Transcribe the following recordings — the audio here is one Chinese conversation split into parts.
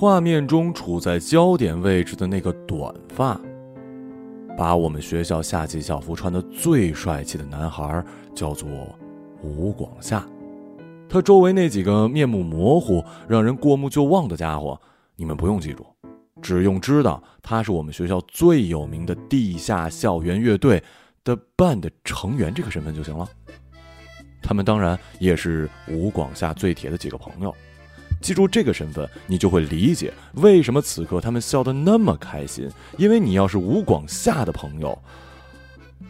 画面中处在焦点位置的那个短发，把我们学校夏季校服穿的最帅气的男孩叫做吴广夏。他周围那几个面目模糊、让人过目就忘的家伙，你们不用记住，只用知道他是我们学校最有名的地下校园乐队的 band 成员这个身份就行了。他们当然也是吴广夏最铁的几个朋友。记住这个身份，你就会理解为什么此刻他们笑得那么开心。因为你要是吴广夏的朋友，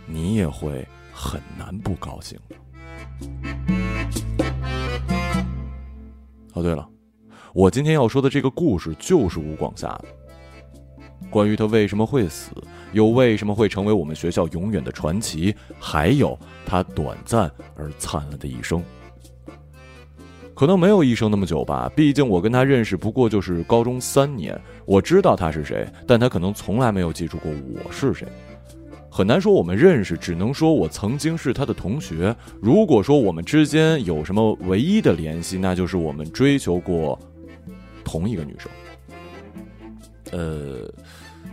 你也会很难不高兴。哦，对了，我今天要说的这个故事就是吴广夏的，关于他为什么会死，又为什么会成为我们学校永远的传奇，还有他短暂而灿烂的一生。可能没有一生那么久吧，毕竟我跟他认识不过就是高中三年，我知道他是谁，但他可能从来没有记住过我是谁。很难说我们认识，只能说我曾经是他的同学。如果说我们之间有什么唯一的联系，那就是我们追求过同一个女生。呃，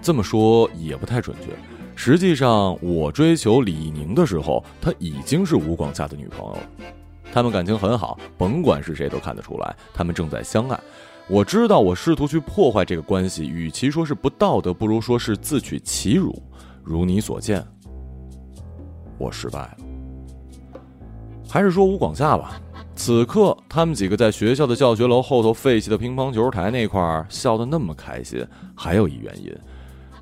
这么说也不太准确。实际上，我追求李宁的时候，她已经是吴广夏的女朋友了。他们感情很好，甭管是谁都看得出来，他们正在相爱。我知道，我试图去破坏这个关系，与其说是不道德，不如说是自取其辱。如你所见，我失败了。还是说吴广夏吧。此刻，他们几个在学校的教学楼后头废弃的乒乓球台那块儿笑得那么开心，还有一原因：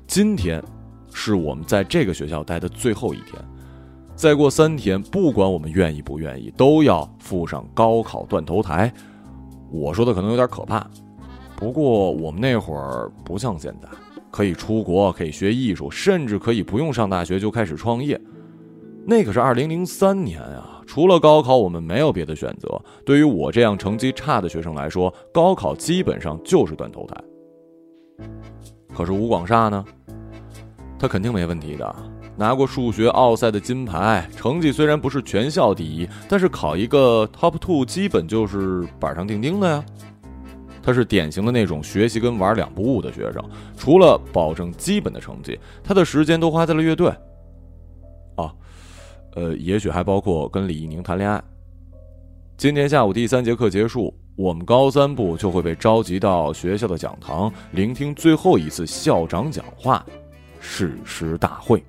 今天是我们在这个学校待的最后一天。再过三天，不管我们愿意不愿意，都要附上高考断头台。我说的可能有点可怕，不过我们那会儿不像现在。可以出国，可以学艺术，甚至可以不用上大学就开始创业。那可是二零零三年啊！除了高考，我们没有别的选择。对于我这样成绩差的学生来说，高考基本上就是断头台。可是吴广厦呢？他肯定没问题的，拿过数学奥赛的金牌，成绩虽然不是全校第一，但是考一个 top two 基本就是板上钉钉的呀。他是典型的那种学习跟玩两不误的学生，除了保证基本的成绩，他的时间都花在了乐队。啊，呃，也许还包括跟李一宁谈恋爱。今天下午第三节课结束，我们高三部就会被召集到学校的讲堂，聆听最后一次校长讲话——誓师大会。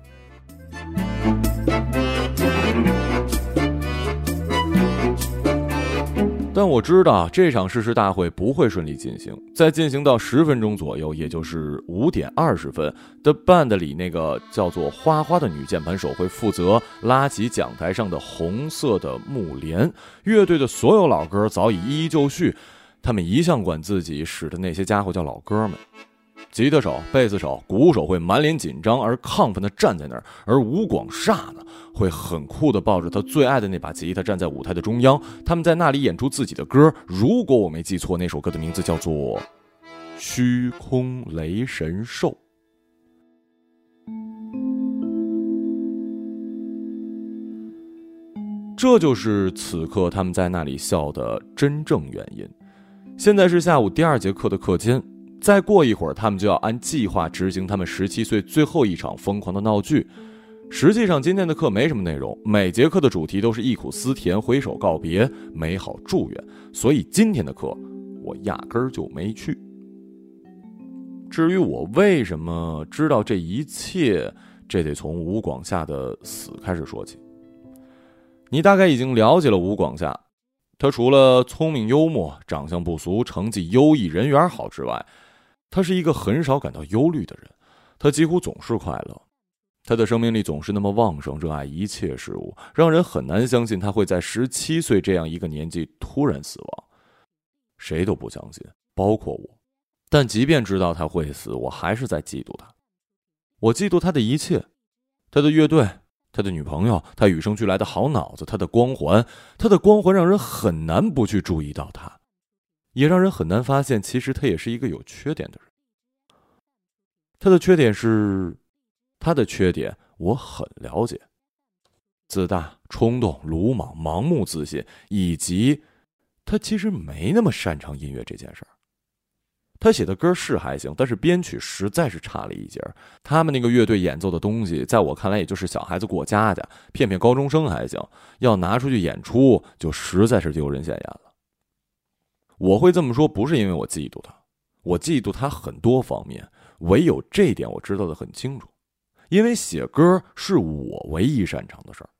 但我知道这场誓师大会不会顺利进行，在进行到十分钟左右，也就是五点二十分，The band 里，那个叫做花花的女键盘手会负责拉起讲台上的红色的幕帘。乐队的所有老歌早已一一就绪，他们一向管自己使的那些家伙叫老哥们。吉他手、贝斯手、鼓手会满脸紧张而亢奋地站在那儿，而吴广厦呢，会很酷地抱着他最爱的那把吉他站在舞台的中央。他们在那里演出自己的歌，如果我没记错，那首歌的名字叫做《虚空雷神兽》。这就是此刻他们在那里笑的真正原因。现在是下午第二节课的课间。再过一会儿，他们就要按计划执行他们十七岁最后一场疯狂的闹剧。实际上，今天的课没什么内容，每节课的主题都是忆苦思甜、挥手告别、美好祝愿。所以今天的课我压根儿就没去。至于我为什么知道这一切，这得从吴广夏的死开始说起。你大概已经了解了吴广夏，他除了聪明幽默、长相不俗、成绩优异、人缘好之外，他是一个很少感到忧虑的人，他几乎总是快乐，他的生命力总是那么旺盛，热爱一切事物，让人很难相信他会在十七岁这样一个年纪突然死亡，谁都不相信，包括我。但即便知道他会死，我还是在嫉妒他，我嫉妒他的一切，他的乐队，他的女朋友，他与生俱来的好脑子，他的光环，他的光环让人很难不去注意到他。也让人很难发现，其实他也是一个有缺点的人。他的缺点是，他的缺点我很了解：自大、冲动、鲁莽、盲目自信，以及他其实没那么擅长音乐这件事儿。他写的歌是还行，但是编曲实在是差了一截。他们那个乐队演奏的东西，在我看来也就是小孩子过家家，骗骗高中生还行，要拿出去演出，就实在是丢人现眼了。我会这么说，不是因为我嫉妒他，我嫉妒他很多方面，唯有这点我知道的很清楚，因为写歌是我唯一擅长的事儿。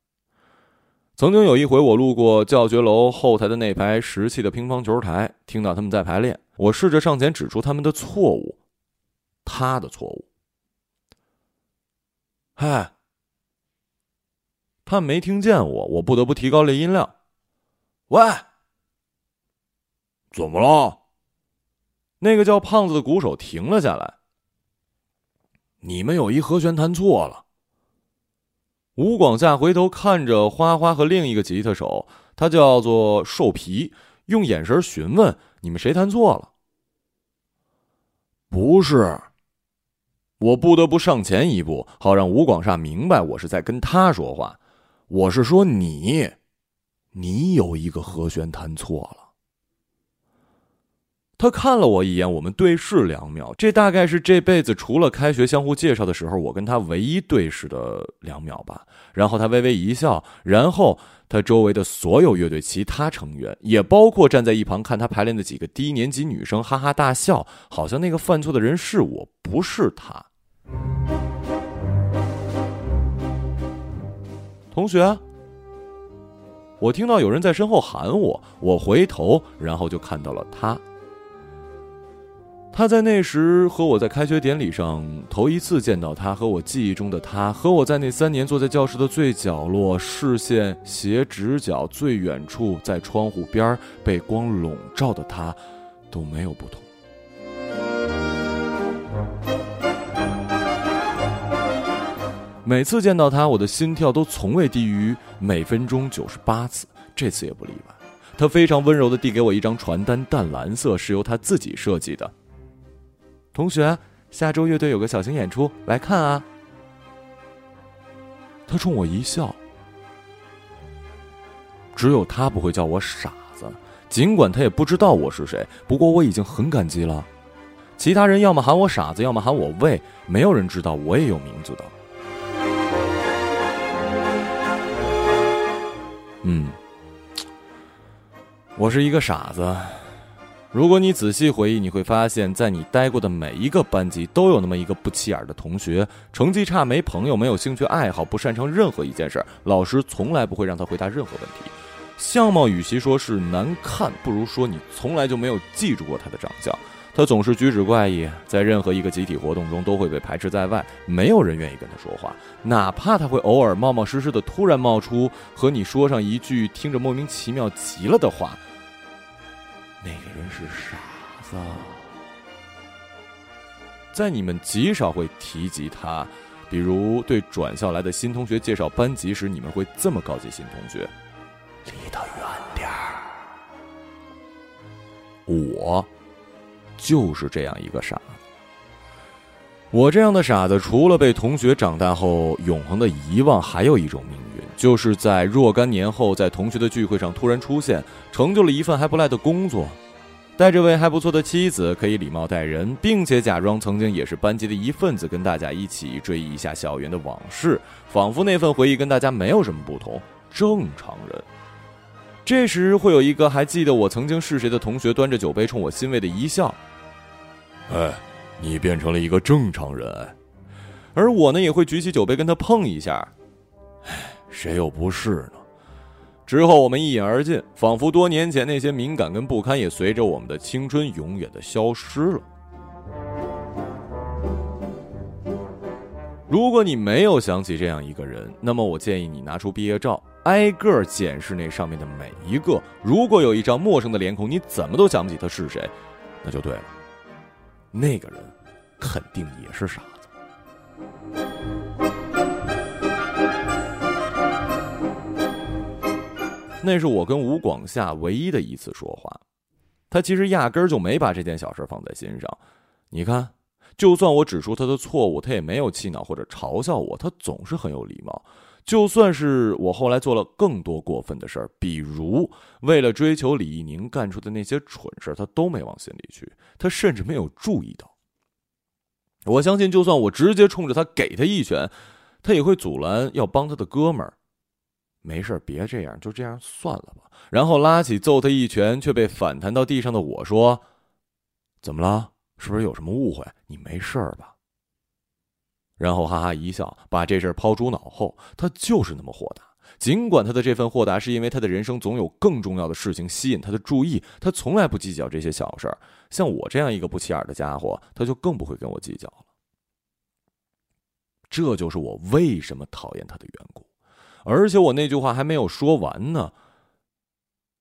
曾经有一回，我路过教学楼后台的那排石砌的乒乓球台，听到他们在排练。我试着上前指出他们的错误，他的错误。嗨，他没听见我，我不得不提高了音量。喂，怎么了？那个叫胖子的鼓手停了下来。你们有一和弦弹错了。吴广夏回头看着花花和另一个吉他手，他叫做兽皮，用眼神询问：“你们谁弹错了？”不是。我不得不上前一步，好让吴广厦明白我是在跟他说话。我是说你，你有一个和弦弹错了。他看了我一眼，我们对视两秒，这大概是这辈子除了开学相互介绍的时候，我跟他唯一对视的两秒吧。然后他微微一笑，然后他周围的所有乐队其他成员，也包括站在一旁看他排练的几个低年级女生，哈哈大笑，好像那个犯错的人是我，不是他。同学，我听到有人在身后喊我，我回头，然后就看到了他。他在那时和我在开学典礼上头一次见到他，和我记忆中的他，和我在那三年坐在教室的最角落，视线斜直角最远处，在窗户边被光笼罩的他，都没有不同。每次见到他，我的心跳都从未低于每分钟九十八次，这次也不例外。他非常温柔的递给我一张传单，淡蓝色，是由他自己设计的。同学，下周乐队有个小型演出，来看啊！他冲我一笑，只有他不会叫我傻子，尽管他也不知道我是谁。不过我已经很感激了。其他人要么喊我傻子，要么喊我喂，没有人知道我也有名字的。嗯，我是一个傻子。如果你仔细回忆，你会发现在你待过的每一个班级，都有那么一个不起眼的同学，成绩差，没朋友，没有兴趣爱好，不擅长任何一件事儿，老师从来不会让他回答任何问题。相貌与其说是难看，不如说你从来就没有记住过他的长相。他总是举止怪异，在任何一个集体活动中都会被排斥在外，没有人愿意跟他说话，哪怕他会偶尔冒冒失失的突然冒出和你说上一句听着莫名其妙极了的话。那个人是傻子，在你们极少会提及他，比如对转校来的新同学介绍班级时，你们会这么告诫新同学：离他远点儿。我就是这样一个傻子。我这样的傻子，除了被同学长大后永恒的遗忘，还有一种命运，就是在若干年后，在同学的聚会上突然出现，成就了一份还不赖的工作，带着位还不错的妻子，可以礼貌待人，并且假装曾经也是班级的一份子，跟大家一起追忆一下校园的往事，仿佛那份回忆跟大家没有什么不同，正常人。这时会有一个还记得我曾经是谁的同学，端着酒杯冲我欣慰的一笑，哎。你变成了一个正常人，而我呢也会举起酒杯跟他碰一下，哎，谁又不是呢？之后我们一饮而尽，仿佛多年前那些敏感跟不堪也随着我们的青春永远的消失了。如果你没有想起这样一个人，那么我建议你拿出毕业照，挨个检视那上面的每一个。如果有一张陌生的脸孔，你怎么都想不起他是谁，那就对了。那个人肯定也是傻子。那是我跟吴广夏唯一的一次说话，他其实压根儿就没把这件小事放在心上。你看，就算我指出他的错误，他也没有气恼或者嘲笑我，他总是很有礼貌。就算是我后来做了更多过分的事儿，比如为了追求李一宁干出的那些蠢事儿，他都没往心里去，他甚至没有注意到。我相信，就算我直接冲着他给他一拳，他也会阻拦要帮他的哥们儿。没事，别这样，就这样算了吧。然后拉起揍他一拳，却被反弹到地上的我说：“怎么了？是不是有什么误会？你没事吧？”然后哈哈一笑，把这事抛诸脑后。他就是那么豁达，尽管他的这份豁达是因为他的人生总有更重要的事情吸引他的注意，他从来不计较这些小事儿。像我这样一个不起眼的家伙，他就更不会跟我计较了。这就是我为什么讨厌他的缘故。而且我那句话还没有说完呢。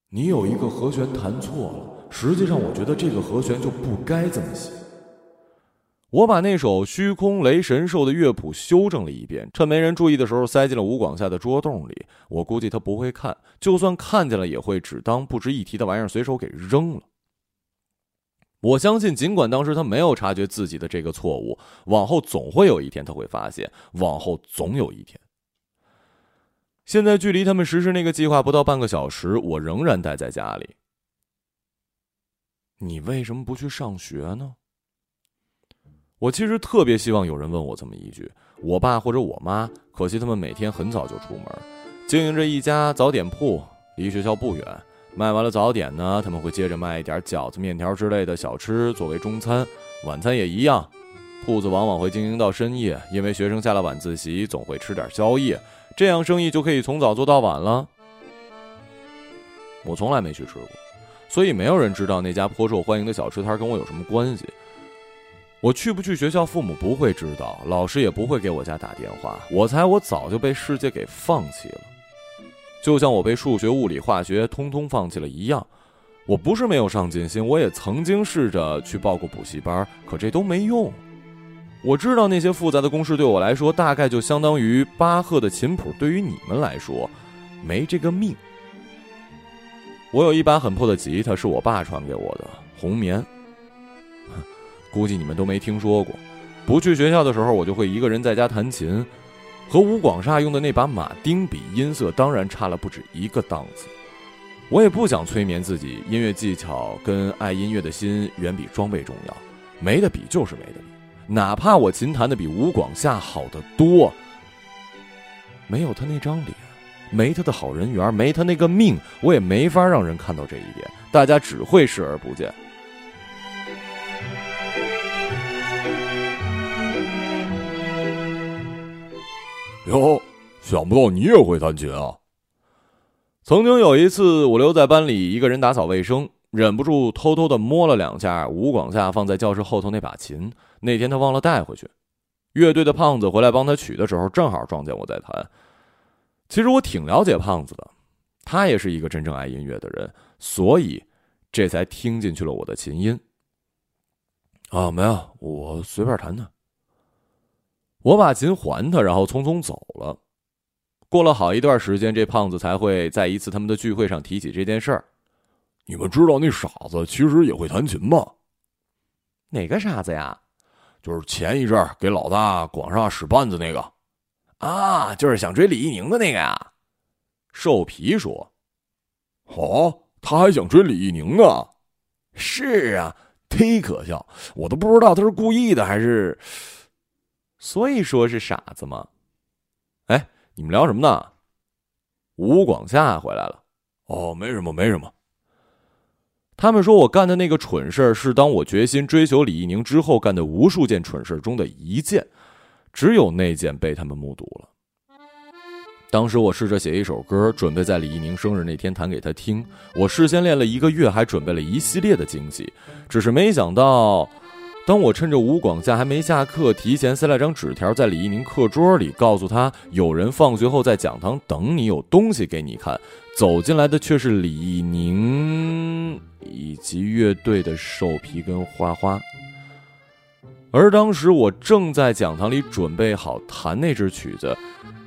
你有一个和弦弹错了，实际上我觉得这个和弦就不该这么写。我把那首虚空雷神兽的乐谱修正了一遍，趁没人注意的时候塞进了吴广夏的桌洞里。我估计他不会看，就算看见了，也会只当不值一提的玩意儿随手给扔了。我相信，尽管当时他没有察觉自己的这个错误，往后总会有一天他会发现。往后总有一天。现在距离他们实施那个计划不到半个小时，我仍然待在家里。你为什么不去上学呢？我其实特别希望有人问我这么一句：我爸或者我妈，可惜他们每天很早就出门，经营着一家早点铺，离学校不远。卖完了早点呢，他们会接着卖一点饺子、面条之类的小吃作为中餐，晚餐也一样。铺子往往会经营到深夜，因为学生下了晚自习总会吃点宵夜，这样生意就可以从早做到晚了。我从来没去吃过，所以没有人知道那家颇受欢迎的小吃摊跟我有什么关系。我去不去学校，父母不会知道，老师也不会给我家打电话。我猜我早就被世界给放弃了，就像我被数学、物理、化学通通放弃了一样。我不是没有上进心，我也曾经试着去报过补习班，可这都没用。我知道那些复杂的公式对我来说，大概就相当于巴赫的琴谱对于你们来说，没这个命。我有一把很破的吉他，是我爸传给我的，红棉。估计你们都没听说过。不去学校的时候，我就会一个人在家弹琴，和吴广厦用的那把马丁比，音色当然差了不止一个档次。我也不想催眠自己，音乐技巧跟爱音乐的心远比装备重要，没得比就是没得比。哪怕我琴弹的比吴广夏好得多，没有他那张脸，没他的好人缘，没他那个命，我也没法让人看到这一点，大家只会视而不见。哟，想不到你也会弹琴啊！曾经有一次，我留在班里一个人打扫卫生，忍不住偷偷的摸了两下吴广夏放在教室后头那把琴。那天他忘了带回去，乐队的胖子回来帮他取的时候，正好撞见我在弹。其实我挺了解胖子的，他也是一个真正爱音乐的人，所以这才听进去了我的琴音。啊，没有，我随便弹弹。我把琴还他，然后匆匆走了。过了好一段时间，这胖子才会在一次他们的聚会上提起这件事儿。你们知道那傻子其实也会弹琴吗？哪个傻子呀？就是前一阵给老大广厦使绊子那个，啊，就是想追李一宁的那个呀。瘦皮说：“哦，他还想追李一宁呢。”是啊，忒可笑，我都不知道他是故意的还是。所以说是傻子吗？哎，你们聊什么呢？吴广夏回来了。哦，没什么，没什么。他们说我干的那个蠢事儿，是当我决心追求李一宁之后干的无数件蠢事中的一件，只有那件被他们目睹了。当时我试着写一首歌，准备在李一宁生日那天弹给他听。我事先练了一个月，还准备了一系列的惊喜，只是没想到。当我趁着吴广夏还没下课，提前塞了张纸条在李一宁课桌里，告诉他有人放学后在讲堂等你，有东西给你看。走进来的却是李一宁以及乐队的瘦皮跟花花。而当时我正在讲堂里准备好弹那支曲子，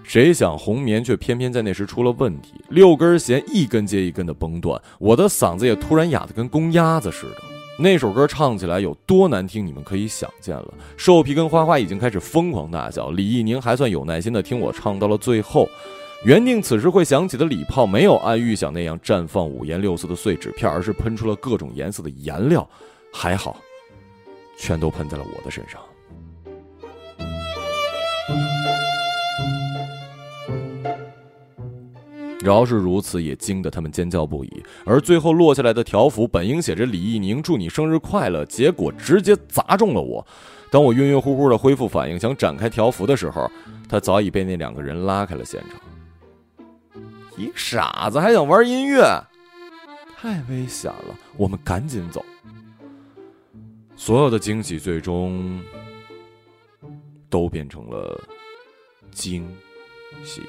谁想红棉却偏偏在那时出了问题，六根弦一根接一根的崩断，我的嗓子也突然哑得跟公鸭子似的。那首歌唱起来有多难听，你们可以想见了。兽皮跟花花已经开始疯狂大笑，李易宁还算有耐心的听我唱到了最后。原定此时会响起的礼炮，没有按预想那样绽放五颜六色的碎纸片，而是喷出了各种颜色的颜料。还好，全都喷在了我的身上。饶是如此，也惊得他们尖叫不已。而最后落下来的条幅本应写着“李易宁祝你生日快乐”，结果直接砸中了我。当我晕晕乎乎的恢复反应，想展开条幅的时候，他早已被那两个人拉开了现场。一傻子还想玩音乐，太危险了！我们赶紧走。所有的惊喜最终都变成了惊喜。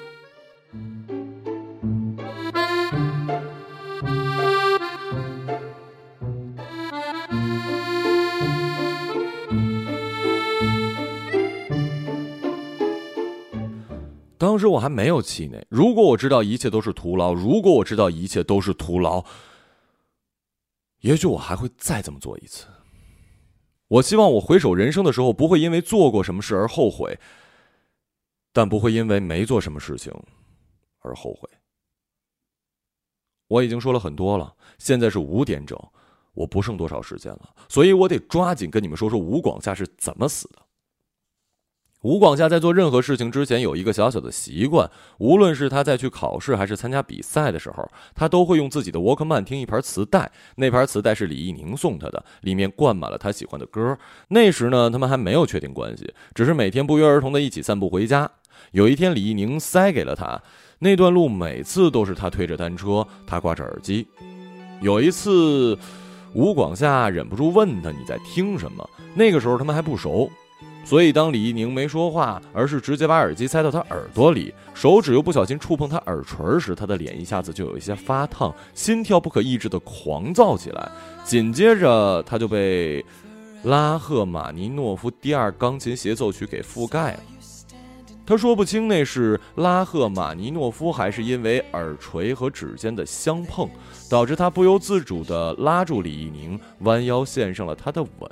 当时我还没有气馁。如果我知道一切都是徒劳，如果我知道一切都是徒劳，也许我还会再这么做一次。我希望我回首人生的时候，不会因为做过什么事而后悔，但不会因为没做什么事情而后悔。我已经说了很多了，现在是五点整，我不剩多少时间了，所以我得抓紧跟你们说说吴广夏是怎么死的。吴广夏在做任何事情之前有一个小小的习惯，无论是他在去考试还是参加比赛的时候，他都会用自己的沃克曼听一盘磁带。那盘磁带是李易宁送他的，里面灌满了他喜欢的歌。那时呢，他们还没有确定关系，只是每天不约而同的一起散步回家。有一天，李易宁塞给了他那段路，每次都是他推着单车，他挂着耳机。有一次，吴广夏忍不住问他：“你在听什么？”那个时候他们还不熟。所以，当李一宁没说话，而是直接把耳机塞到他耳朵里，手指又不小心触碰他耳垂时，他的脸一下子就有一些发烫，心跳不可抑制的狂躁起来。紧接着，他就被拉赫玛尼诺夫第二钢琴协奏曲给覆盖了。他说不清那是拉赫玛尼诺夫，还是因为耳垂和指尖的相碰，导致他不由自主地拉住李一宁，弯腰献上了他的吻。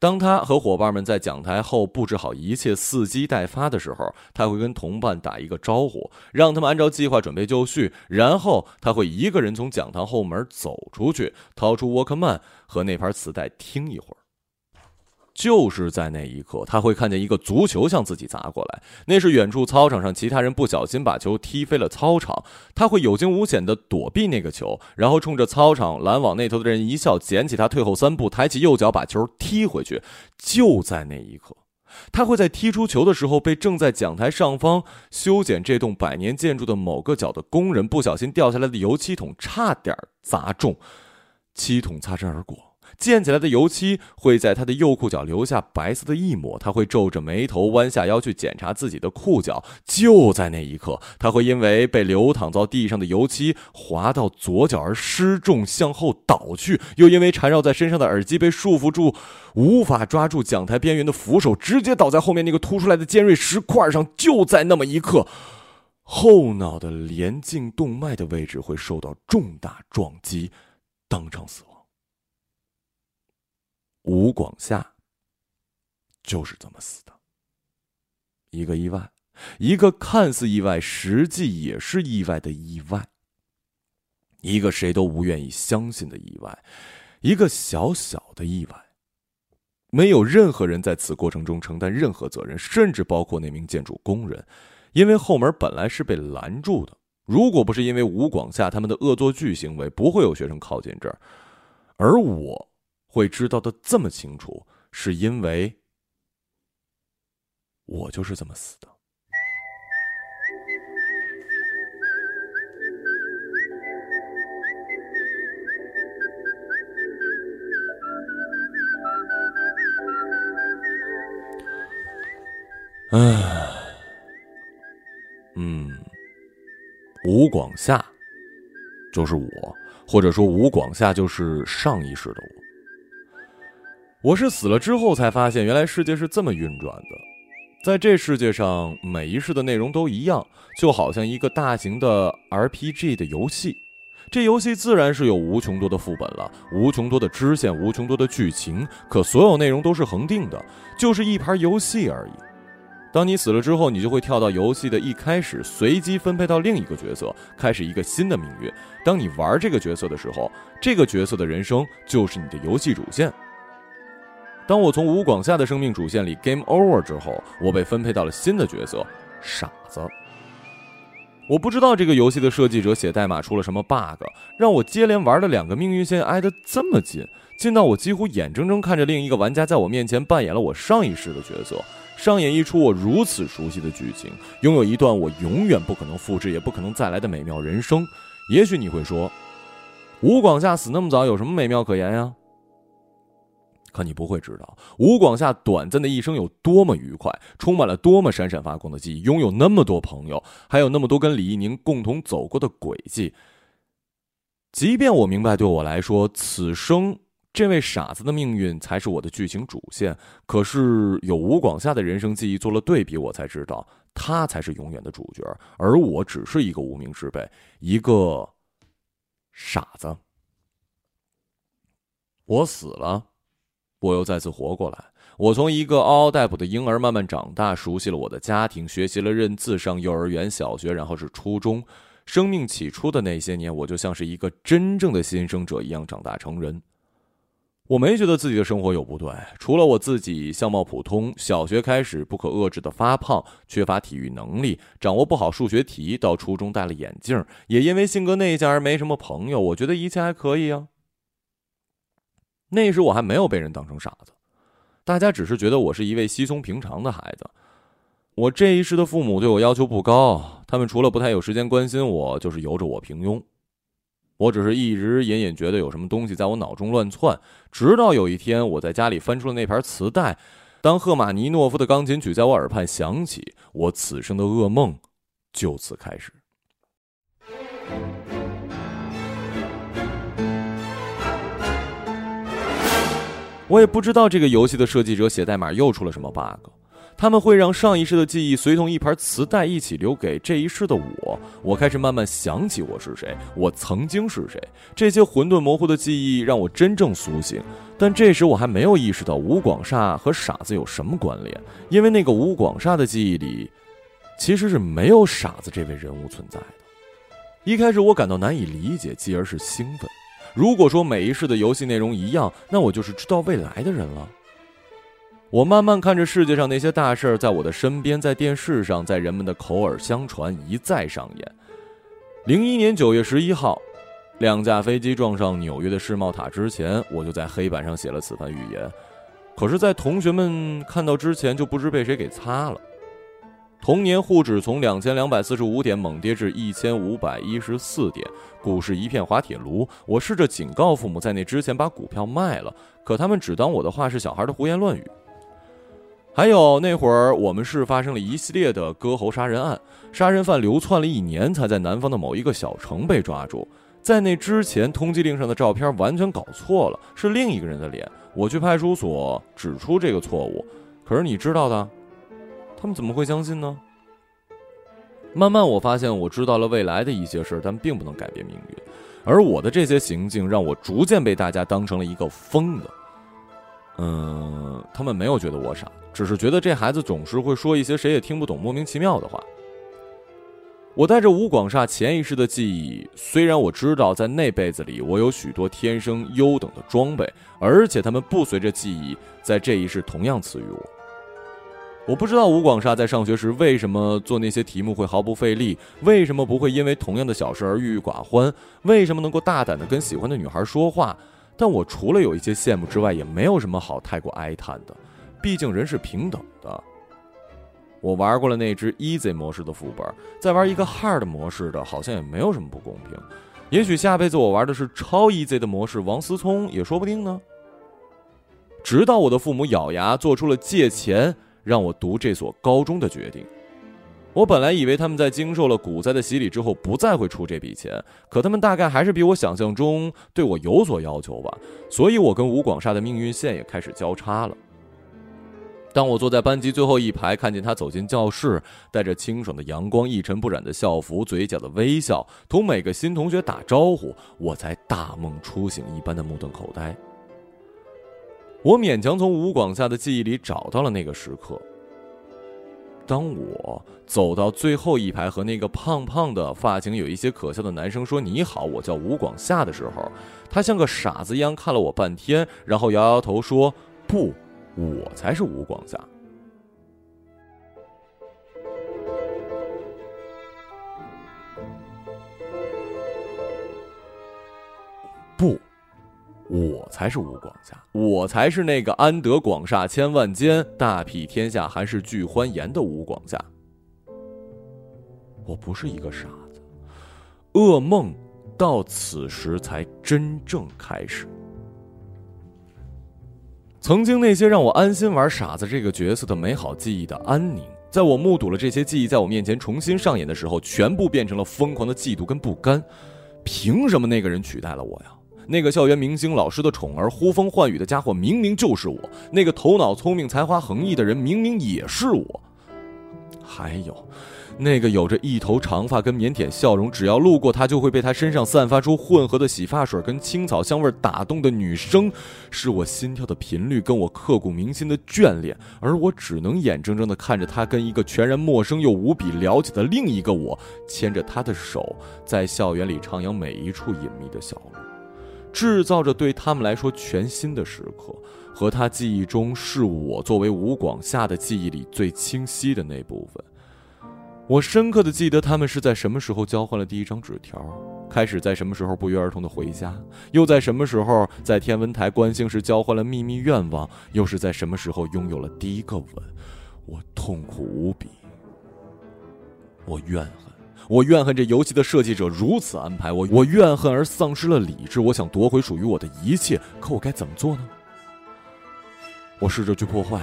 当他和伙伴们在讲台后布置好一切，伺机待发的时候，他会跟同伴打一个招呼，让他们按照计划准备就绪，然后他会一个人从讲堂后门走出去，掏出沃克曼和那盘磁带听一会儿。就是在那一刻，他会看见一个足球向自己砸过来。那是远处操场上其他人不小心把球踢飞了操场，他会有惊无险地躲避那个球，然后冲着操场拦网那头的人一笑，捡起他，退后三步，抬起右脚把球踢回去。就在那一刻，他会在踢出球的时候，被正在讲台上方修剪这栋百年建筑的某个角的工人不小心掉下来的油漆桶差点砸中，漆桶擦身而过。溅起来的油漆会在他的右裤脚留下白色的一抹，他会皱着眉头弯下腰去检查自己的裤脚。就在那一刻，他会因为被流淌到地上的油漆滑到左脚而失重向后倒去，又因为缠绕在身上的耳机被束缚住，无法抓住讲台边缘的扶手，直接倒在后面那个凸出来的尖锐石块上。就在那么一刻，后脑的连颈动脉的位置会受到重大撞击，当场死亡。吴广夏就是这么死的，一个意外，一个看似意外，实际也是意外的意外，一个谁都不愿意相信的意外，一个小小的意外，没有任何人在此过程中承担任何责任，甚至包括那名建筑工人，因为后门本来是被拦住的，如果不是因为吴广夏他们的恶作剧行为，不会有学生靠近这儿，而我。会知道的这么清楚，是因为我就是这么死的。唉，嗯，吴广夏就是我，或者说吴广夏就是上一世的我。我是死了之后才发现，原来世界是这么运转的。在这世界上，每一世的内容都一样，就好像一个大型的 RPG 的游戏。这游戏自然是有无穷多的副本了，无穷多的支线，无穷多的剧情。可所有内容都是恒定的，就是一盘游戏而已。当你死了之后，你就会跳到游戏的一开始，随机分配到另一个角色，开始一个新的命运。当你玩这个角色的时候，这个角色的人生就是你的游戏主线。当我从吴广夏的生命主线里 game over 之后，我被分配到了新的角色——傻子。我不知道这个游戏的设计者写代码出了什么 bug，让我接连玩的两个命运线挨得这么近，近到我几乎眼睁睁看着另一个玩家在我面前扮演了我上一世的角色，上演一出我如此熟悉的剧情，拥有一段我永远不可能复制也不可能再来的美妙人生。也许你会说，吴广夏死那么早，有什么美妙可言呀？可你不会知道，吴广夏短暂的一生有多么愉快，充满了多么闪闪发光的记忆，拥有那么多朋友，还有那么多跟李一宁共同走过的轨迹。即便我明白，对我来说，此生这位傻子的命运才是我的剧情主线，可是有吴广夏的人生记忆做了对比，我才知道他才是永远的主角，而我只是一个无名之辈，一个傻子。我死了。我又再次活过来。我从一个嗷嗷待哺的婴儿慢慢长大，熟悉了我的家庭，学习了认字，上幼儿园、小学，然后是初中。生命起初的那些年，我就像是一个真正的新生者一样长大成人。我没觉得自己的生活有不对，除了我自己相貌普通，小学开始不可遏制的发胖，缺乏体育能力，掌握不好数学题，到初中戴了眼镜，也因为性格内向而没什么朋友。我觉得一切还可以啊。那时我还没有被人当成傻子，大家只是觉得我是一位稀松平常的孩子。我这一世的父母对我要求不高，他们除了不太有时间关心我，就是由着我平庸。我只是一直隐隐觉得有什么东西在我脑中乱窜，直到有一天我在家里翻出了那盘磁带，当赫玛尼诺夫的钢琴曲在我耳畔响起，我此生的噩梦就此开始。我也不知道这个游戏的设计者写代码又出了什么 bug，他们会让上一世的记忆随同一盘磁带一起留给这一世的我。我开始慢慢想起我是谁，我曾经是谁。这些混沌模糊的记忆让我真正苏醒，但这时我还没有意识到吴广厦和傻子有什么关联，因为那个吴广厦的记忆里，其实是没有傻子这位人物存在的。一开始我感到难以理解，继而是兴奋。如果说每一世的游戏内容一样，那我就是知道未来的人了。我慢慢看着世界上那些大事儿，在我的身边，在电视上，在人们的口耳相传，一再上演。零一年九月十一号，两架飞机撞上纽约的世贸塔之前，我就在黑板上写了此番预言。可是，在同学们看到之前，就不知被谁给擦了。同年沪指从两千两百四十五点猛跌至一千五百一十四点，股市一片滑铁卢。我试着警告父母，在那之前把股票卖了，可他们只当我的话是小孩的胡言乱语。还有那会儿，我们市发生了一系列的割喉杀人案，杀人犯流窜了一年，才在南方的某一个小城被抓住。在那之前，通缉令上的照片完全搞错了，是另一个人的脸。我去派出所指出这个错误，可是你知道的。他们怎么会相信呢？慢慢，我发现我知道了未来的一些事但并不能改变命运。而我的这些行径，让我逐渐被大家当成了一个疯子。嗯，他们没有觉得我傻，只是觉得这孩子总是会说一些谁也听不懂、莫名其妙的话。我带着吴广厦前一世的记忆，虽然我知道在那辈子里我有许多天生优等的装备，而且他们不随着记忆在这一世同样赐予我。我不知道吴广厦在上学时为什么做那些题目会毫不费力，为什么不会因为同样的小事而郁郁寡欢，为什么能够大胆的跟喜欢的女孩说话。但我除了有一些羡慕之外，也没有什么好太过哀叹的，毕竟人是平等的。我玩过了那只 easy 模式的副本，再玩一个 hard 模式的，好像也没有什么不公平。也许下辈子我玩的是超 easy 的模式，王思聪也说不定呢。直到我的父母咬牙做出了借钱。让我读这所高中的决定，我本来以为他们在经受了股灾的洗礼之后不再会出这笔钱，可他们大概还是比我想象中对我有所要求吧。所以，我跟吴广厦的命运线也开始交叉了。当我坐在班级最后一排，看见他走进教室，带着清爽的阳光、一尘不染的校服、嘴角的微笑，同每个新同学打招呼，我才大梦初醒一般的目瞪口呆。我勉强从吴广夏的记忆里找到了那个时刻。当我走到最后一排，和那个胖胖的、发型有一些可笑的男生说“你好，我叫吴广夏”的时候，他像个傻子一样看了我半天，然后摇摇头说：“不，我才是吴广夏。”不。我才是吴广夏，我才是那个安得广厦千万间，大庇天下寒士俱欢颜的吴广夏。我不是一个傻子，噩梦到此时才真正开始。曾经那些让我安心玩傻子这个角色的美好记忆的安宁，在我目睹了这些记忆在我面前重新上演的时候，全部变成了疯狂的嫉妒跟不甘。凭什么那个人取代了我呀？那个校园明星老师的宠儿，呼风唤雨的家伙，明明就是我；那个头脑聪明、才华横溢的人，明明也是我。还有，那个有着一头长发跟腼腆笑容，只要路过他就会被他身上散发出混合的洗发水跟青草香味打动的女生，是我心跳的频率跟我刻骨铭心的眷恋，而我只能眼睁睁地看着他跟一个全然陌生又无比了解的另一个我，牵着他的手，在校园里徜徉每一处隐秘的小路。制造着对他们来说全新的时刻，和他记忆中是我作为吴广夏的记忆里最清晰的那部分。我深刻的记得他们是在什么时候交换了第一张纸条，开始在什么时候不约而同的回家，又在什么时候在天文台观星时交换了秘密愿望，又是在什么时候拥有了第一个吻。我痛苦无比，我怨恨。我怨恨这游戏的设计者如此安排我，我怨恨而丧失了理智。我想夺回属于我的一切，可我该怎么做呢？我试着去破坏，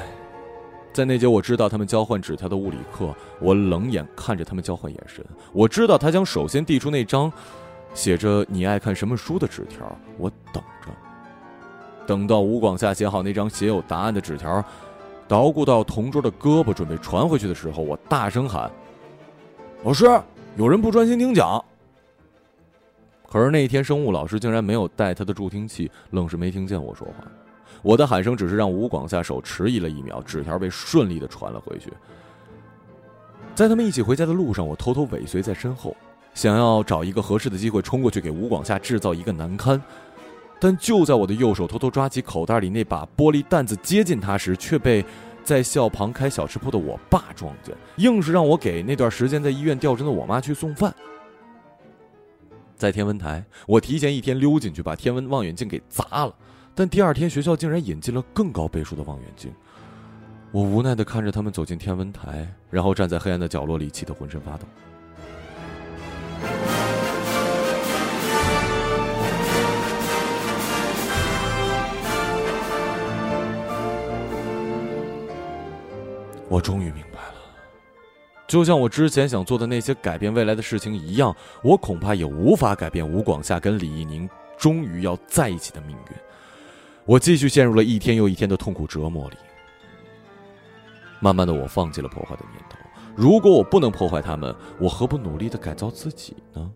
在那节我知道他们交换纸条的物理课，我冷眼看着他们交换眼神。我知道他将首先递出那张写着“你爱看什么书”的纸条，我等着。等到吴广夏写好那张写有答案的纸条，捣鼓到同桌的胳膊准备传回去的时候，我大声喊：“老师！”有人不专心听讲，可是那一天生物老师竟然没有带他的助听器，愣是没听见我说话。我的喊声只是让吴广下手迟疑了一秒，纸条被顺利的传了回去。在他们一起回家的路上，我偷偷尾随在身后，想要找一个合适的机会冲过去给吴广下制造一个难堪。但就在我的右手偷偷抓起口袋里那把玻璃弹子接近他时，却被。在校旁开小吃铺的我爸撞见，硬是让我给那段时间在医院吊针的我妈去送饭。在天文台，我提前一天溜进去把天文望远镜给砸了，但第二天学校竟然引进了更高倍数的望远镜。我无奈的看着他们走进天文台，然后站在黑暗的角落里，气得浑身发抖。我终于明白了，就像我之前想做的那些改变未来的事情一样，我恐怕也无法改变吴广夏跟李一宁终于要在一起的命运。我继续陷入了一天又一天的痛苦折磨里。慢慢的，我放弃了破坏的念头。如果我不能破坏他们，我何不努力的改造自己呢？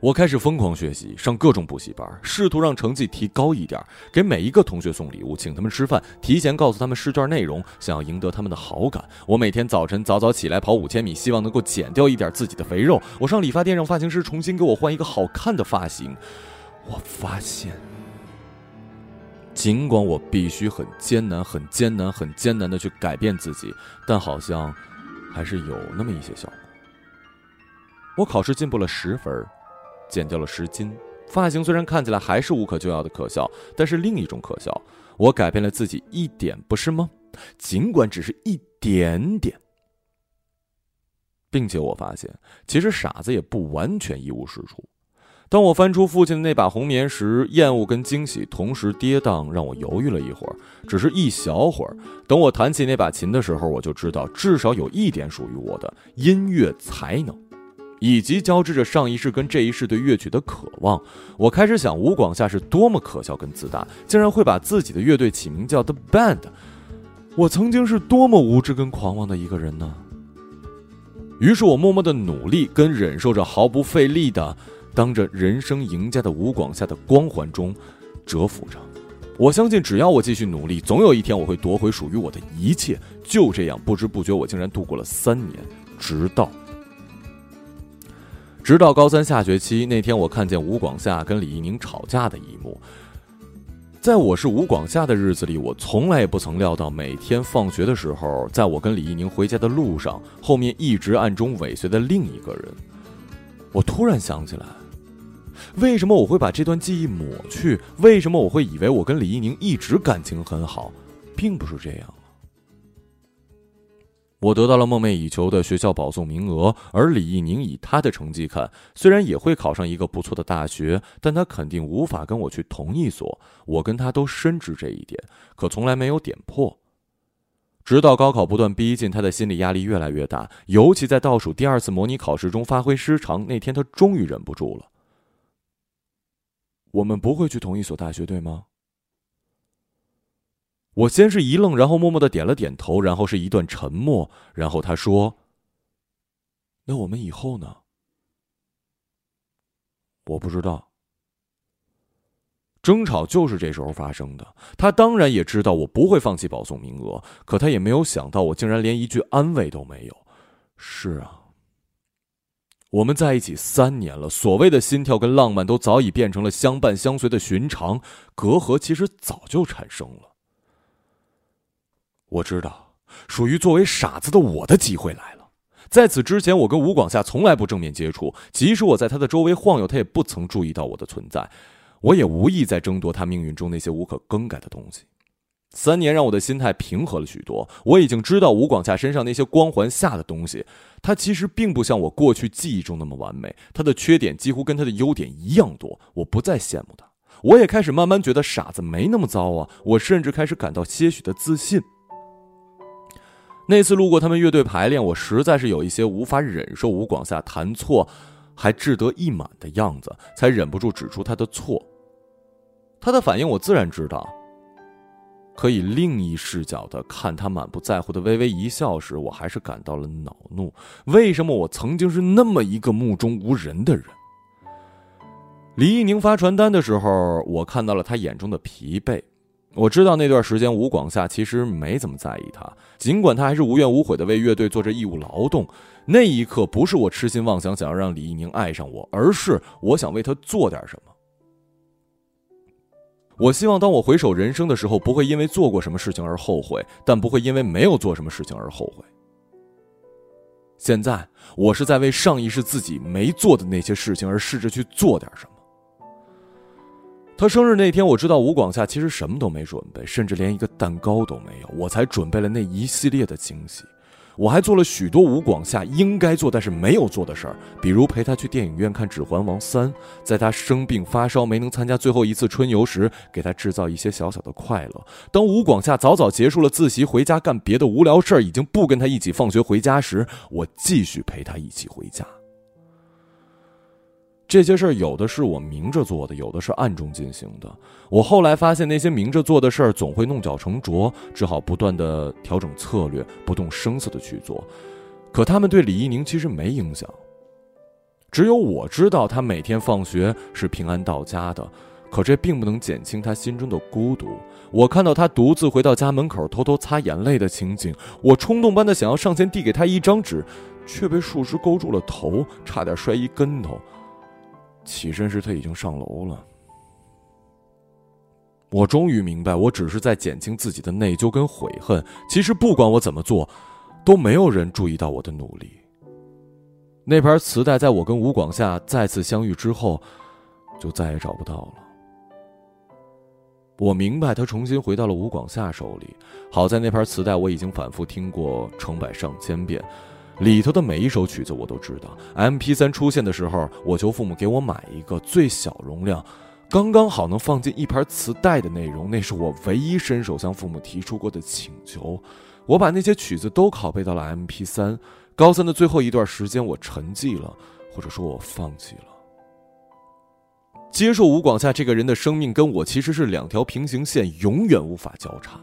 我开始疯狂学习，上各种补习班，试图让成绩提高一点，给每一个同学送礼物，请他们吃饭，提前告诉他们试卷内容，想要赢得他们的好感。我每天早晨早早起来跑五千米，希望能够减掉一点自己的肥肉。我上理发店让发型师重新给我换一个好看的发型。我发现，尽管我必须很艰难、很艰难、很艰难的去改变自己，但好像还是有那么一些效果。我考试进步了十分。减掉了十斤，发型虽然看起来还是无可救药的可笑，但是另一种可笑，我改变了自己一点，不是吗？尽管只是一点点，并且我发现，其实傻子也不完全一无是处。当我翻出父亲的那把红棉时，厌恶跟惊喜同时跌宕，让我犹豫了一会儿，只是一小会儿。等我弹起那把琴的时候，我就知道，至少有一点属于我的音乐才能，以及交织着上一世跟这一世对乐曲的渴望。我开始想，吴广夏是多么可笑跟自大，竟然会把自己的乐队起名叫 The Band。我曾经是多么无知跟狂妄的一个人呢？于是我默默的努力，跟忍受着毫不费力的。当着人生赢家的吴广夏的光环中蛰伏着，我相信只要我继续努力，总有一天我会夺回属于我的一切。就这样，不知不觉我竟然度过了三年，直到直到高三下学期那天，我看见吴广夏跟李一宁吵架的一幕。在我是吴广夏的日子里，我从来不曾料到，每天放学的时候，在我跟李一宁回家的路上，后面一直暗中尾随的另一个人。我突然想起来。为什么我会把这段记忆抹去？为什么我会以为我跟李一宁一直感情很好，并不是这样我得到了梦寐以求的学校保送名额，而李一宁以他的成绩看，虽然也会考上一个不错的大学，但他肯定无法跟我去同一所。我跟他都深知这一点，可从来没有点破。直到高考不断逼近，他的心理压力越来越大，尤其在倒数第二次模拟考试中发挥失常那天，他终于忍不住了。我们不会去同一所大学，对吗？我先是一愣，然后默默的点了点头，然后是一段沉默，然后他说：“那我们以后呢？”我不知道。争吵就是这时候发生的。他当然也知道我不会放弃保送名额，可他也没有想到我竟然连一句安慰都没有。是啊。我们在一起三年了，所谓的心跳跟浪漫都早已变成了相伴相随的寻常，隔阂其实早就产生了。我知道，属于作为傻子的我的机会来了。在此之前，我跟吴广夏从来不正面接触，即使我在他的周围晃悠，他也不曾注意到我的存在。我也无意在争夺他命运中那些无可更改的东西。三年让我的心态平和了许多。我已经知道吴广夏身上那些光环下的东西，他其实并不像我过去记忆中那么完美。他的缺点几乎跟他的优点一样多。我不再羡慕他，我也开始慢慢觉得傻子没那么糟啊。我甚至开始感到些许的自信。那次路过他们乐队排练，我实在是有一些无法忍受吴广夏弹错还志得意满的样子，才忍不住指出他的错。他的反应我自然知道。可以另一视角的看他满不在乎的微微一笑时，我还是感到了恼怒。为什么我曾经是那么一个目中无人的人？李一宁发传单的时候，我看到了他眼中的疲惫。我知道那段时间吴广夏其实没怎么在意他，尽管他还是无怨无悔的为乐队做着义务劳动。那一刻，不是我痴心妄想想要让李一宁爱上我，而是我想为他做点什么。我希望当我回首人生的时候，不会因为做过什么事情而后悔，但不会因为没有做什么事情而后悔。现在，我是在为上一世自己没做的那些事情而试着去做点什么。他生日那天，我知道吴广夏其实什么都没准备，甚至连一个蛋糕都没有，我才准备了那一系列的惊喜。我还做了许多吴广夏应该做但是没有做的事儿，比如陪他去电影院看《指环王三》，在他生病发烧没能参加最后一次春游时，给他制造一些小小的快乐。当吴广夏早早结束了自习回家干别的无聊事儿，已经不跟他一起放学回家时，我继续陪他一起回家。这些事儿有的是我明着做的，有的是暗中进行的。我后来发现，那些明着做的事儿总会弄巧成拙，只好不断的调整策略，不动声色的去做。可他们对李一宁其实没影响。只有我知道他每天放学是平安到家的，可这并不能减轻他心中的孤独。我看到他独自回到家门口，偷偷擦眼泪的情景，我冲动般的想要上前递给他一张纸，却被树枝勾住了头，差点摔一跟头。起身时，他已经上楼了。我终于明白，我只是在减轻自己的内疚跟悔恨。其实，不管我怎么做，都没有人注意到我的努力。那盘磁带，在我跟吴广夏再次相遇之后，就再也找不到了。我明白，他重新回到了吴广夏手里。好在那盘磁带，我已经反复听过成百上千遍。里头的每一首曲子我都知道。M P 三出现的时候，我求父母给我买一个最小容量、刚刚好能放进一盘磁带的内容。那是我唯一伸手向父母提出过的请求。我把那些曲子都拷贝到了 M P 三。高三的最后一段时间，我沉寂了，或者说我放弃了。接受吴广夏这个人的生命，跟我其实是两条平行线，永远无法交叉。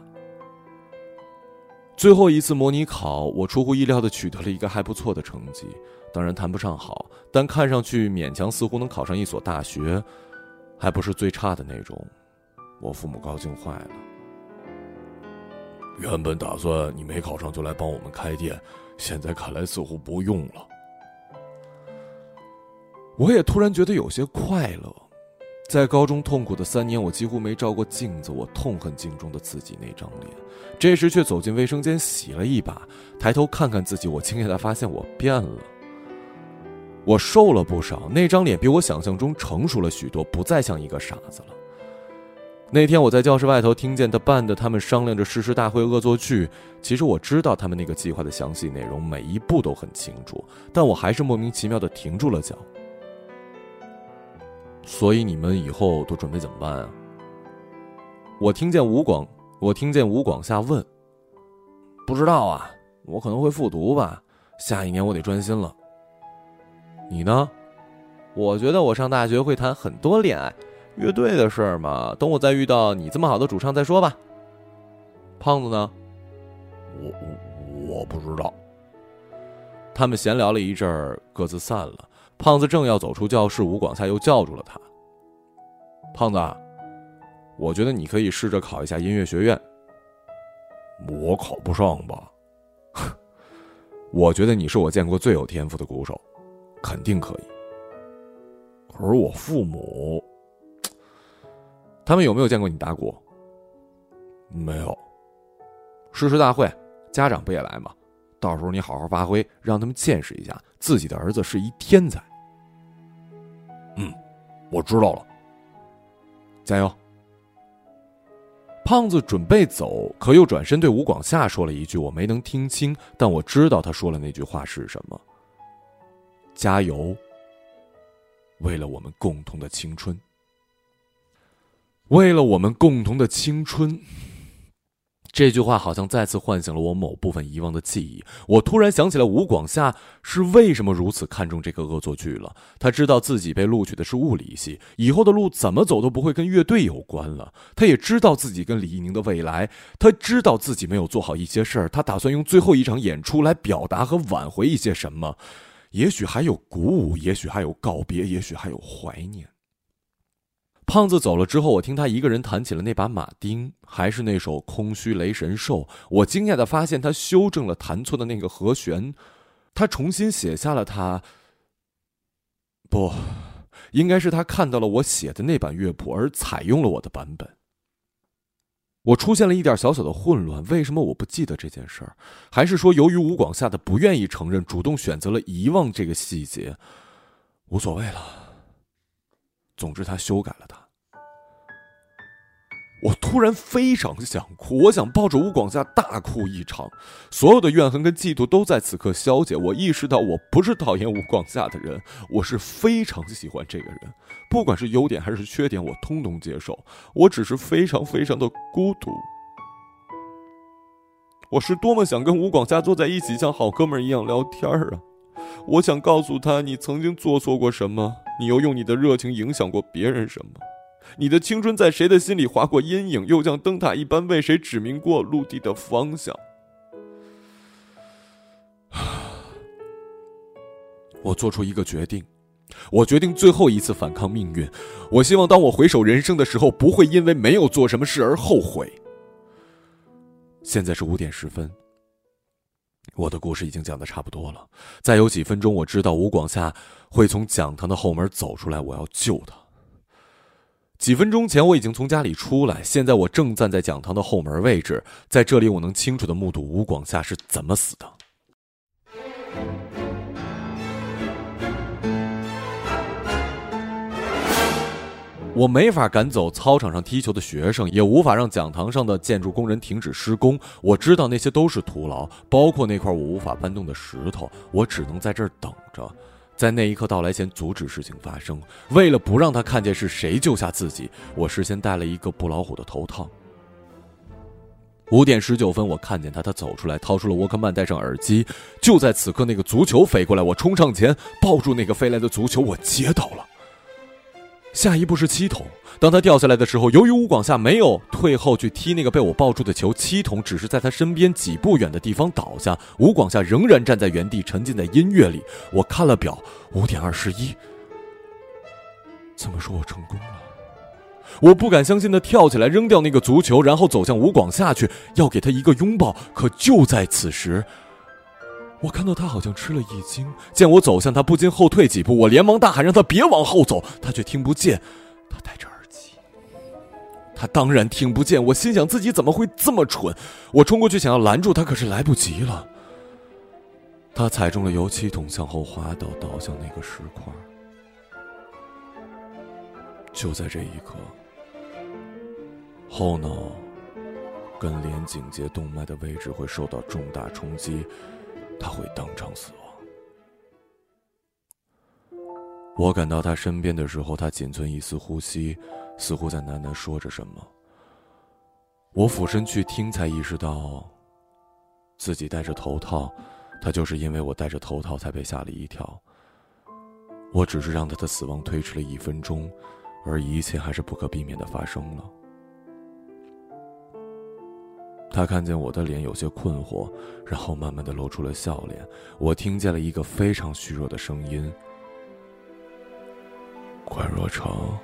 最后一次模拟考，我出乎意料的取得了一个还不错的成绩，当然谈不上好，但看上去勉强，似乎能考上一所大学，还不是最差的那种。我父母高兴坏了。原本打算你没考上就来帮我们开店，现在看来似乎不用了。我也突然觉得有些快乐。在高中痛苦的三年，我几乎没照过镜子，我痛恨镜中的自己那张脸。这时却走进卫生间洗了一把，抬头看看自己，我惊讶的发现我变了，我瘦了不少，那张脸比我想象中成熟了许多，不再像一个傻子了。那天我在教室外头听见他办的，他们商量着誓师大会恶作剧。其实我知道他们那个计划的详细内容，每一步都很清楚，但我还是莫名其妙的停住了脚。所以你们以后都准备怎么办啊？我听见吴广，我听见吴广下问：“不知道啊，我可能会复读吧。下一年我得专心了。你呢？我觉得我上大学会谈很多恋爱，乐队的事儿嘛，等我再遇到你这么好的主唱再说吧。胖子呢？我我我不知道。他们闲聊了一阵儿，各自散了。”胖子正要走出教室，吴广才又叫住了他。胖子，我觉得你可以试着考一下音乐学院。我考不上吧？我觉得你是我见过最有天赋的鼓手，肯定可以。可是我父母，他们有没有见过你打鼓？没有。誓师大会，家长不也来吗？到时候你好好发挥，让他们见识一下自己的儿子是一天才。嗯，我知道了。加油！胖子准备走，可又转身对吴广夏说了一句：“我没能听清，但我知道他说了那句话是什么。”加油！为了我们共同的青春，为了我们共同的青春。这句话好像再次唤醒了我某部分遗忘的记忆。我突然想起来，吴广夏是为什么如此看重这个恶作剧了。他知道自己被录取的是物理系，以后的路怎么走都不会跟乐队有关了。他也知道自己跟李一宁的未来，他知道自己没有做好一些事儿。他打算用最后一场演出来表达和挽回一些什么，也许还有鼓舞，也许还有告别，也许还有怀念。胖子走了之后，我听他一个人弹起了那把马丁，还是那首《空虚雷神兽》。我惊讶的发现，他修正了弹错的那个和弦，他重新写下了他。不，应该是他看到了我写的那版乐谱，而采用了我的版本。我出现了一点小小的混乱，为什么我不记得这件事儿？还是说，由于吴广夏的不愿意承认，主动选择了遗忘这个细节？无所谓了。总之，他修改了他。我突然非常想哭，我想抱着吴广夏大哭一场，所有的怨恨跟嫉妒都在此刻消解。我意识到，我不是讨厌吴广夏的人，我是非常喜欢这个人，不管是优点还是缺点，我通通接受。我只是非常非常的孤独。我是多么想跟吴广夏坐在一起，像好哥们一样聊天啊！我想告诉他，你曾经做错过什么。你又用你的热情影响过别人什么？你的青春在谁的心里划过阴影？又像灯塔一般为谁指明过陆地的方向？我做出一个决定，我决定最后一次反抗命运。我希望当我回首人生的时候，不会因为没有做什么事而后悔。现在是五点十分。我的故事已经讲的差不多了，再有几分钟，我知道吴广夏会从讲堂的后门走出来，我要救他。几分钟前我已经从家里出来，现在我正站在讲堂的后门位置，在这里我能清楚的目睹吴广夏是怎么死的。我没法赶走操场上踢球的学生，也无法让讲堂上的建筑工人停止施工。我知道那些都是徒劳，包括那块我无法搬动的石头。我只能在这儿等着，在那一刻到来前阻止事情发生。为了不让他看见是谁救下自己，我事先戴了一个布老虎的头套。五点十九分，我看见他，他走出来，掏出了沃克曼，戴上耳机。就在此刻，那个足球飞过来，我冲上前抱住那个飞来的足球，我接到了。下一步是七筒。当他掉下来的时候，由于吴广夏没有退后去踢那个被我抱住的球，七筒只是在他身边几步远的地方倒下。吴广夏仍然站在原地，沉浸在音乐里。我看了表，五点二十一。怎么说我成功了？我不敢相信的跳起来，扔掉那个足球，然后走向吴广夏去，要给他一个拥抱。可就在此时。我看到他好像吃了一惊，见我走向他，不禁后退几步。我连忙大喊让他别往后走，他却听不见。他戴着耳机，他当然听不见。我心想自己怎么会这么蠢？我冲过去想要拦住他，可是来不及了。他踩中了油漆桶，向后滑倒，倒向那个石块。就在这一刻，后脑跟连颈节动脉的位置会受到重大冲击。他会当场死亡。我赶到他身边的时候，他仅存一丝呼吸，似乎在喃喃说着什么。我俯身去听，才意识到自己戴着头套，他就是因为我戴着头套才被吓了一跳。我只是让他的死亡推迟了一分钟，而一切还是不可避免的发生了。他看见我的脸有些困惑，然后慢慢的露出了笑脸。我听见了一个非常虚弱的声音：“关若成，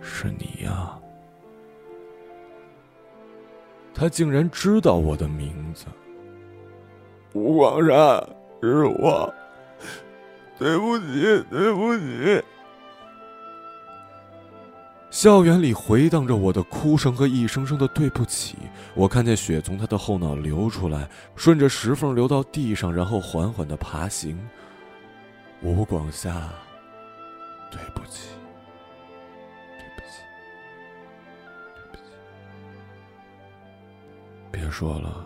是你呀。”他竟然知道我的名字。吴广山，是我，对不起，对不起。校园里回荡着我的哭声和一声声的对不起。我看见血从他的后脑流出来，顺着石缝流到地上，然后缓缓的爬行。吴广夏，对不起，对不起，对不起。别说了。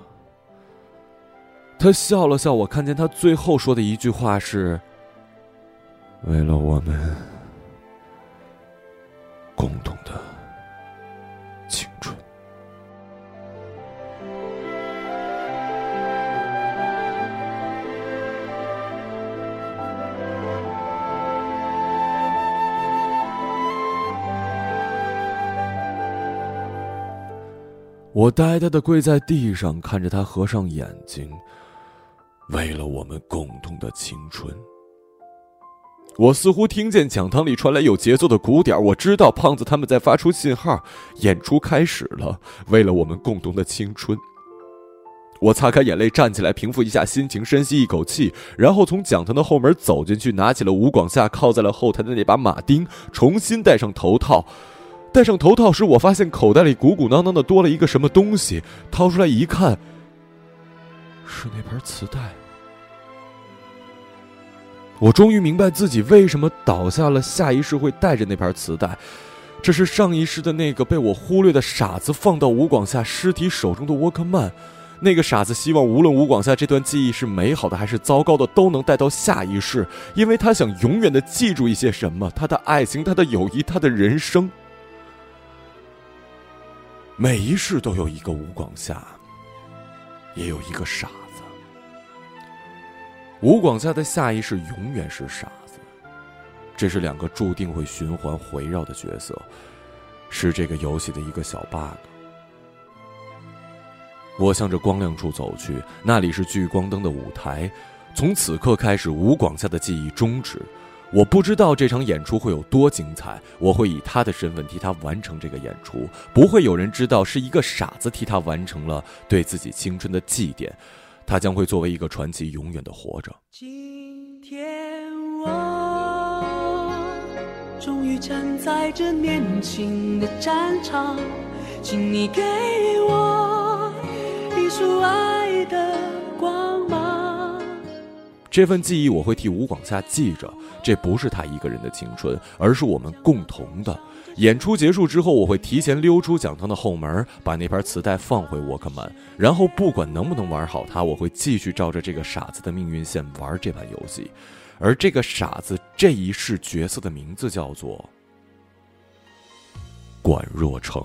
他笑了笑，我看见他最后说的一句话是：“为了我们。”共同的青春。我呆呆的跪在地上，看着他合上眼睛。为了我们共同的青春。我似乎听见讲堂里传来有节奏的鼓点，我知道胖子他们在发出信号，演出开始了。为了我们共同的青春，我擦干眼泪，站起来平复一下心情，深吸一口气，然后从讲堂的后门走进去，拿起了吴广夏靠在了后台的那把马丁，重新戴上头套。戴上头套时，我发现口袋里鼓鼓囊囊的多了一个什么东西，掏出来一看，是那盘磁带。我终于明白自己为什么倒下了，下一世会带着那盘磁带。这是上一世的那个被我忽略的傻子放到吴广夏尸体手中的沃克曼。那个傻子希望无论吴广夏这段记忆是美好的还是糟糕的，都能带到下一世，因为他想永远的记住一些什么：他的爱情，他的友谊，他的人生。每一世都有一个吴广夏，也有一个傻。吴广夏的下一世永远是傻子，这是两个注定会循环回绕的角色，是这个游戏的一个小 bug。我向着光亮处走去，那里是聚光灯的舞台。从此刻开始，吴广夏的记忆终止。我不知道这场演出会有多精彩，我会以他的身份替他完成这个演出。不会有人知道是一个傻子替他完成了对自己青春的祭奠。他将会作为一个传奇，永远的活着。今天我终于站在这年轻的战场，请你给我一束爱的。这份记忆我会替吴广夏记着，这不是他一个人的青春，而是我们共同的。演出结束之后，我会提前溜出讲堂的后门，把那盘磁带放回沃克曼，然后不管能不能玩好它，我会继续照着这个傻子的命运线玩这盘游戏。而这个傻子这一世角色的名字叫做管若成。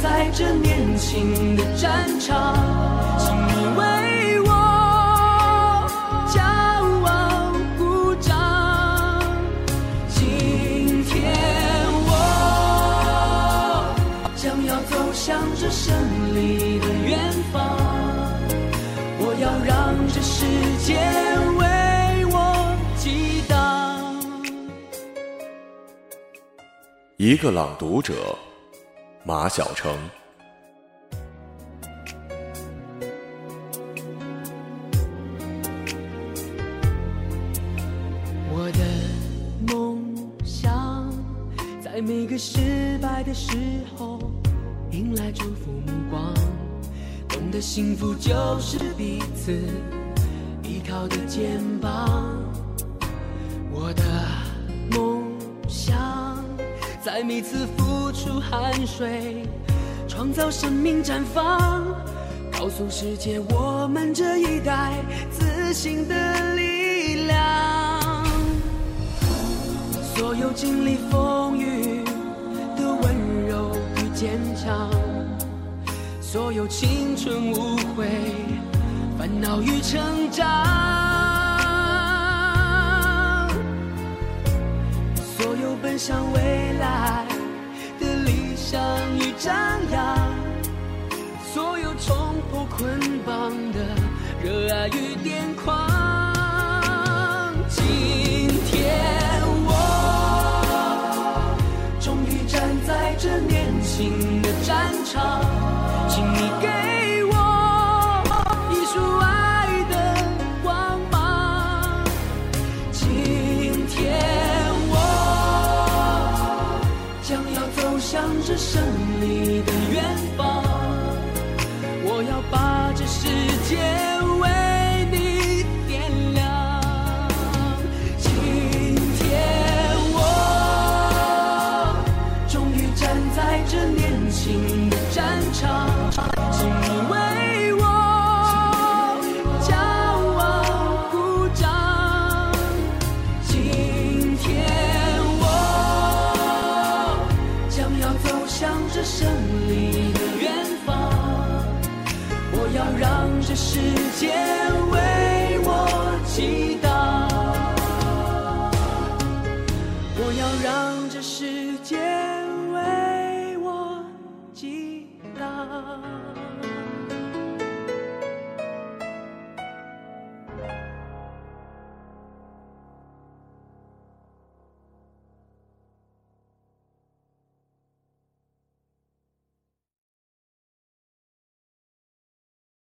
在这年轻的战场，请你为我骄傲鼓掌。今天我将要走向这胜利的远方，我要让这世界为我激荡。一个朗读者。马晓成，我的梦想，在每个失败的时候，迎来祝福目光，懂得幸福就是彼此依靠的肩膀。我的，在每次付出汗水，创造生命绽放，告诉世界我们这一代自信的力量。所有经历风雨的温柔与坚强，所有青春无悔、烦恼与成长，向未来的理想与张扬，所有冲破捆绑的热爱与癫